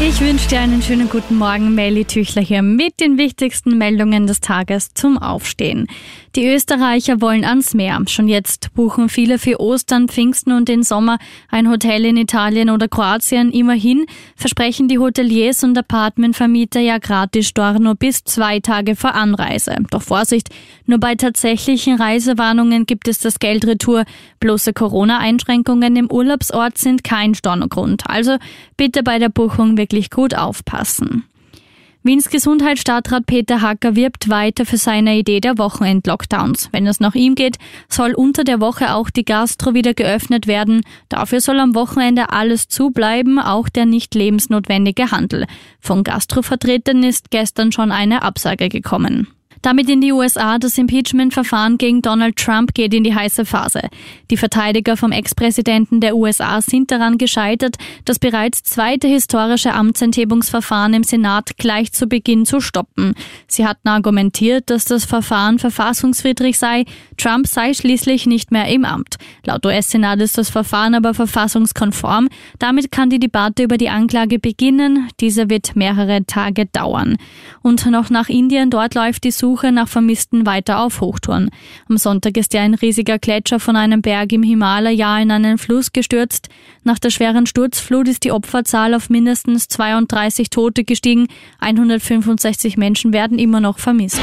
Ich wünsche dir einen schönen guten Morgen. Melly Tüchler hier mit den wichtigsten Meldungen des Tages zum Aufstehen. Die Österreicher wollen ans Meer. Schon jetzt buchen viele für Ostern, Pfingsten und den Sommer ein Hotel in Italien oder Kroatien. Immerhin versprechen die Hoteliers und Apartmentvermieter ja gratis Storno bis zwei Tage vor Anreise. Doch Vorsicht, nur bei tatsächlichen Reisewarnungen gibt es das Geld retour. Bloße Corona-Einschränkungen im Urlaubsort sind kein Stornogrund. Also bitte bei der Buchung wirklich gut aufpassen. Wiens Gesundheitsstadtrat Peter Hacker wirbt weiter für seine Idee der Wochenend-Lockdowns. Wenn es nach ihm geht, soll unter der Woche auch die Gastro wieder geöffnet werden. Dafür soll am Wochenende alles zubleiben, auch der nicht lebensnotwendige Handel. Von Gastrovertretern ist gestern schon eine Absage gekommen. Damit in die USA. Das Impeachment-Verfahren gegen Donald Trump geht in die heiße Phase. Die Verteidiger vom Ex-Präsidenten der USA sind daran gescheitert, das bereits zweite historische Amtsenthebungsverfahren im Senat gleich zu Beginn zu stoppen. Sie hatten argumentiert, dass das Verfahren verfassungswidrig sei. Trump sei schließlich nicht mehr im Amt. Laut US-Senat ist das Verfahren aber verfassungskonform. Damit kann die Debatte über die Anklage beginnen. Diese wird mehrere Tage dauern. Und noch nach Indien. Dort läuft die Suche nach Vermissten weiter auf Hochtouren. Am Sonntag ist ja ein riesiger Gletscher von einem Berg im Himalaya in einen Fluss gestürzt. Nach der schweren Sturzflut ist die Opferzahl auf mindestens 32 Tote gestiegen. 165 Menschen werden immer noch vermisst.